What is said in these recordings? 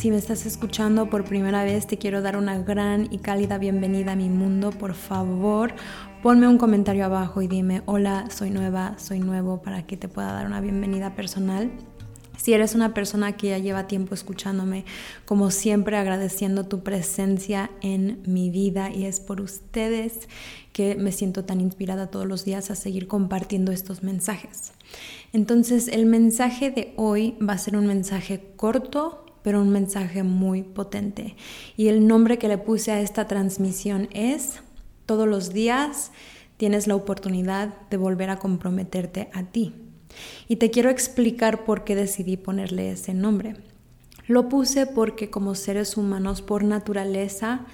Si me estás escuchando por primera vez, te quiero dar una gran y cálida bienvenida a mi mundo. Por favor, ponme un comentario abajo y dime, hola, soy nueva, soy nuevo, para que te pueda dar una bienvenida personal. Si eres una persona que ya lleva tiempo escuchándome, como siempre agradeciendo tu presencia en mi vida y es por ustedes que me siento tan inspirada todos los días a seguir compartiendo estos mensajes. Entonces el mensaje de hoy va a ser un mensaje corto, pero un mensaje muy potente. Y el nombre que le puse a esta transmisión es, todos los días tienes la oportunidad de volver a comprometerte a ti. Y te quiero explicar por qué decidí ponerle ese nombre. Lo puse porque como seres humanos por naturaleza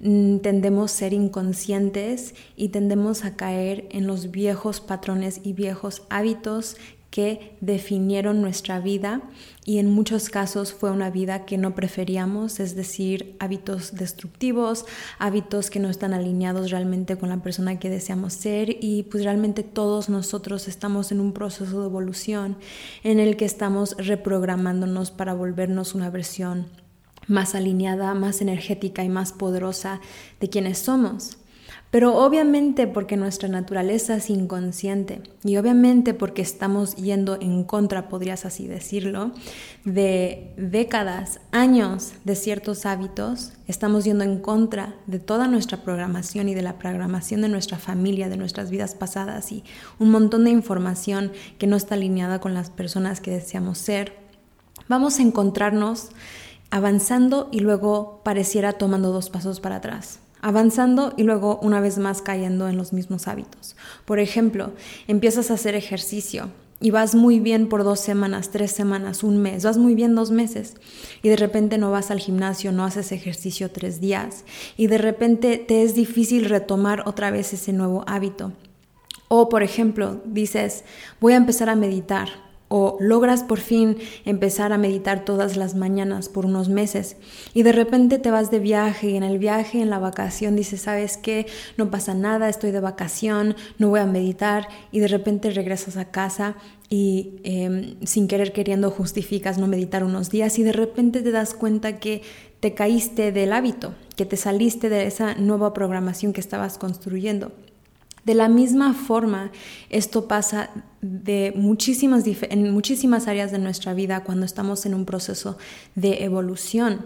mm, tendemos a ser inconscientes y tendemos a caer en los viejos patrones y viejos hábitos que definieron nuestra vida y en muchos casos fue una vida que no preferíamos, es decir, hábitos destructivos, hábitos que no están alineados realmente con la persona que deseamos ser y pues realmente todos nosotros estamos en un proceso de evolución en el que estamos reprogramándonos para volvernos una versión más alineada, más energética y más poderosa de quienes somos. Pero obviamente porque nuestra naturaleza es inconsciente y obviamente porque estamos yendo en contra, podrías así decirlo, de décadas, años de ciertos hábitos, estamos yendo en contra de toda nuestra programación y de la programación de nuestra familia, de nuestras vidas pasadas y un montón de información que no está alineada con las personas que deseamos ser. Vamos a encontrarnos avanzando y luego pareciera tomando dos pasos para atrás avanzando y luego una vez más cayendo en los mismos hábitos. Por ejemplo, empiezas a hacer ejercicio y vas muy bien por dos semanas, tres semanas, un mes, vas muy bien dos meses y de repente no vas al gimnasio, no haces ejercicio tres días y de repente te es difícil retomar otra vez ese nuevo hábito. O por ejemplo, dices, voy a empezar a meditar o logras por fin empezar a meditar todas las mañanas por unos meses y de repente te vas de viaje y en el viaje, en la vacación dices, ¿sabes qué? No pasa nada, estoy de vacación, no voy a meditar y de repente regresas a casa y em, sin querer queriendo justificas no meditar unos días y de repente te das cuenta que te caíste del hábito, que te saliste de esa nueva programación que estabas construyendo. De la misma forma, esto pasa de muchísimas, en muchísimas áreas de nuestra vida cuando estamos en un proceso de evolución.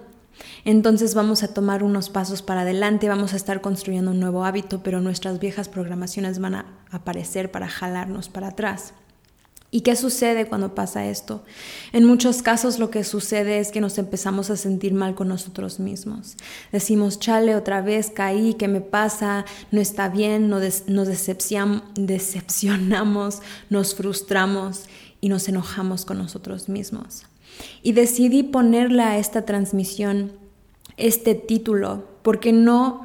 Entonces vamos a tomar unos pasos para adelante, vamos a estar construyendo un nuevo hábito, pero nuestras viejas programaciones van a aparecer para jalarnos para atrás. ¿Y qué sucede cuando pasa esto? En muchos casos lo que sucede es que nos empezamos a sentir mal con nosotros mismos. Decimos, chale, otra vez caí, ¿qué me pasa? No está bien, nos, decepcionamos, nos frustramos y nos enojamos con nosotros mismos. Y decidí ponerle a esta transmisión este título porque no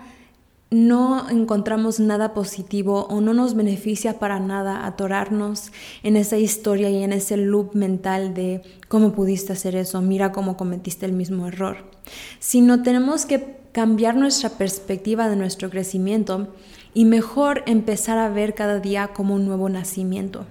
no encontramos nada positivo o no nos beneficia para nada atorarnos en esa historia y en ese loop mental de cómo pudiste hacer eso, mira cómo cometiste el mismo error, sino tenemos que cambiar nuestra perspectiva de nuestro crecimiento y mejor empezar a ver cada día como un nuevo nacimiento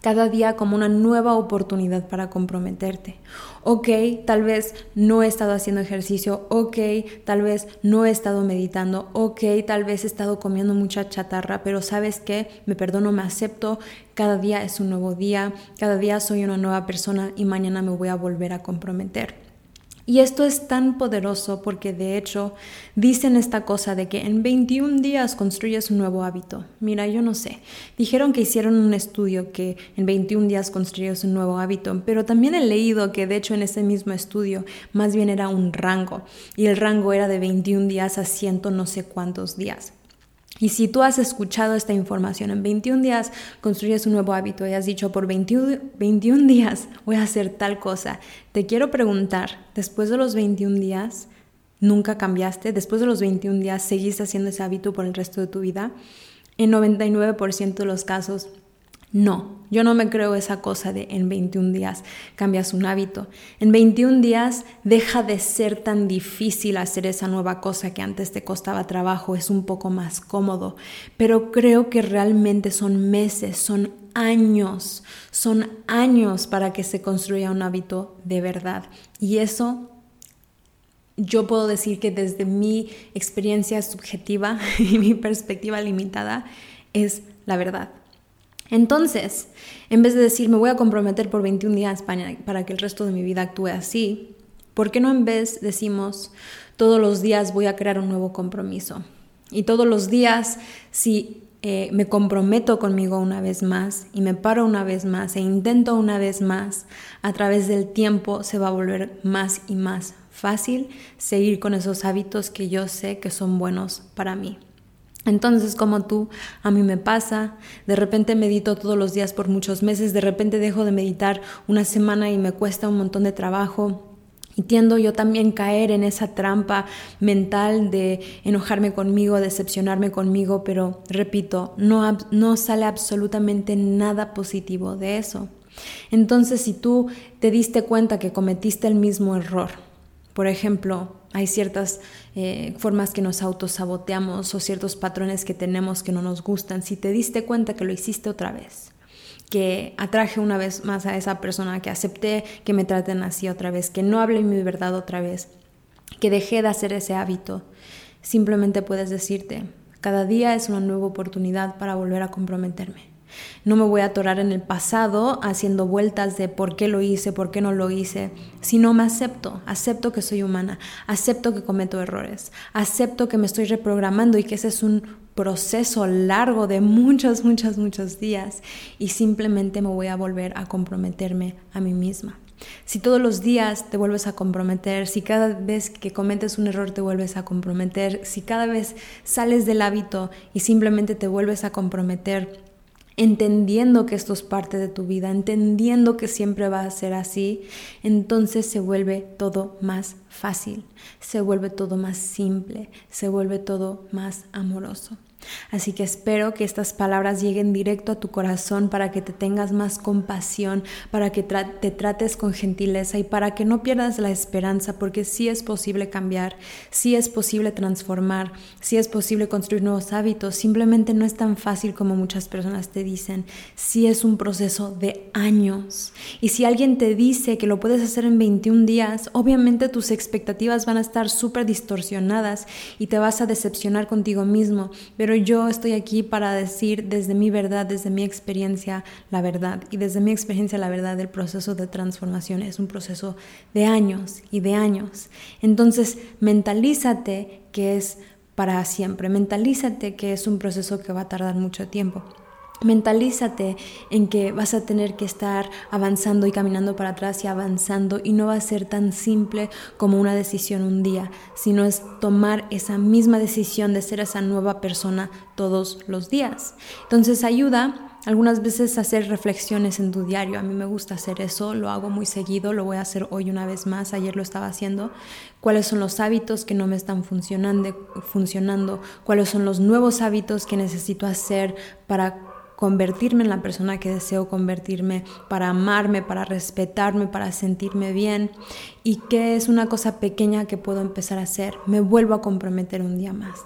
cada día como una nueva oportunidad para comprometerte. Ok, tal vez no he estado haciendo ejercicio, ok, tal vez no he estado meditando, ok, tal vez he estado comiendo mucha chatarra, pero sabes qué, me perdono, me acepto, cada día es un nuevo día, cada día soy una nueva persona y mañana me voy a volver a comprometer. Y esto es tan poderoso porque de hecho dicen esta cosa de que en 21 días construyes un nuevo hábito. Mira, yo no sé. Dijeron que hicieron un estudio que en 21 días construyes un nuevo hábito, pero también he leído que de hecho en ese mismo estudio más bien era un rango y el rango era de 21 días a ciento no sé cuántos días. Y si tú has escuchado esta información en 21 días, construyes un nuevo hábito y has dicho por 21, 21 días voy a hacer tal cosa, te quiero preguntar, después de los 21 días, ¿nunca cambiaste? Después de los 21 días, ¿seguiste haciendo ese hábito por el resto de tu vida? En 99% de los casos, no, yo no me creo esa cosa de en 21 días cambias un hábito. En 21 días deja de ser tan difícil hacer esa nueva cosa que antes te costaba trabajo, es un poco más cómodo, pero creo que realmente son meses, son años, son años para que se construya un hábito de verdad. Y eso yo puedo decir que desde mi experiencia subjetiva y mi perspectiva limitada es la verdad. Entonces, en vez de decir me voy a comprometer por 21 días para, que el resto de mi vida actúe así, ¿por qué no en vez decimos todos los días voy a crear un nuevo compromiso? Y todos los días, si eh, me comprometo conmigo una vez más y me paro una vez más e intento una vez más, a través del tiempo se va a volver más y más fácil seguir con esos hábitos que yo sé que son buenos para mí. Entonces, como tú, a mí me pasa, de repente medito todos los días por muchos meses, de repente dejo de meditar una semana y me cuesta un montón de trabajo. Y tiendo yo también caer en esa trampa mental de enojarme conmigo, decepcionarme conmigo, pero repito, no, no sale absolutamente nada positivo de eso. Entonces, si tú te diste cuenta que cometiste el mismo error, por ejemplo, hay ciertas eh, formas que nos autosaboteamos o ciertos patrones que tenemos que no nos gustan. Si te diste cuenta que lo hiciste otra vez, que atraje una vez más a esa persona, que acepté que me traten así otra vez, que no hable mi verdad otra vez, que dejé de hacer ese hábito, simplemente puedes decirte, cada día es una nueva oportunidad para volver a comprometerme. No me voy a atorar en el pasado haciendo vueltas de por qué lo hice, por qué no lo hice, sino me acepto, acepto que soy humana, acepto que cometo errores, acepto que me estoy reprogramando y que ese es un proceso largo de muchos, muchos, muchos días y simplemente me voy a volver a comprometerme a mí misma. Si todos los días te vuelves a comprometer, si cada vez que cometes un error te vuelves a comprometer, si cada vez sales del hábito y simplemente te vuelves a comprometer entendiendo que esto es parte de tu vida, entendiendo que siempre va a ser así, entonces se vuelve todo más fácil, se vuelve todo más simple, se vuelve todo más amoroso. Así que espero que estas palabras lleguen directo a tu corazón para que te tengas más compasión, para que te trates con gentileza y para que no pierdas la esperanza, porque sí es posible cambiar, sí es posible transformar, sí es posible construir nuevos hábitos, simplemente no es tan fácil como muchas personas te dicen, sí es un proceso de años. Y si alguien te dice que lo puedes hacer en 21 días, obviamente tus expectativas van a estar súper distorsionadas y te vas a decepcionar contigo mismo, pero yo estoy aquí para decir desde mi verdad, desde mi experiencia, la verdad. Y desde mi experiencia, la verdad, el proceso de transformación es un proceso de años y de años. Entonces, mentalízate que es para siempre, mentalízate que es un proceso que va a tardar mucho tiempo. Mentalízate en que vas a tener que estar avanzando y caminando para atrás y avanzando y no va a ser tan simple como una decisión un día, sino es tomar esa misma decisión de ser esa nueva persona todos los días. Entonces ayuda algunas veces a hacer reflexiones en tu diario. A mí me gusta hacer eso, lo hago muy seguido, lo voy a hacer hoy una vez más, ayer lo estaba haciendo. ¿Cuáles son los hábitos que no me están funcionando? funcionando? ¿Cuáles son los nuevos hábitos que necesito hacer para convertirme en la persona que deseo convertirme, para amarme, para respetarme, para sentirme bien y qué es una cosa pequeña que puedo empezar a hacer. Me vuelvo a comprometer un día más.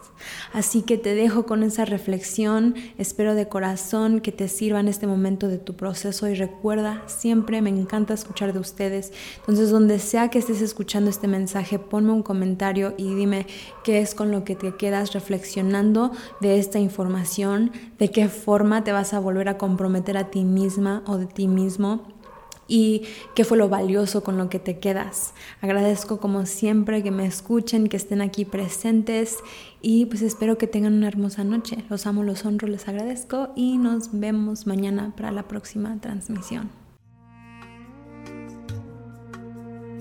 Así que te dejo con esa reflexión, espero de corazón que te sirva en este momento de tu proceso y recuerda, siempre me encanta escuchar de ustedes. Entonces, donde sea que estés escuchando este mensaje, ponme un comentario y dime qué es con lo que te quedas reflexionando de esta información, de qué forma te vas a volver a comprometer a ti misma o de ti mismo y qué fue lo valioso con lo que te quedas. Agradezco como siempre que me escuchen, que estén aquí presentes y pues espero que tengan una hermosa noche. Los amo, los honro, les agradezco y nos vemos mañana para la próxima transmisión.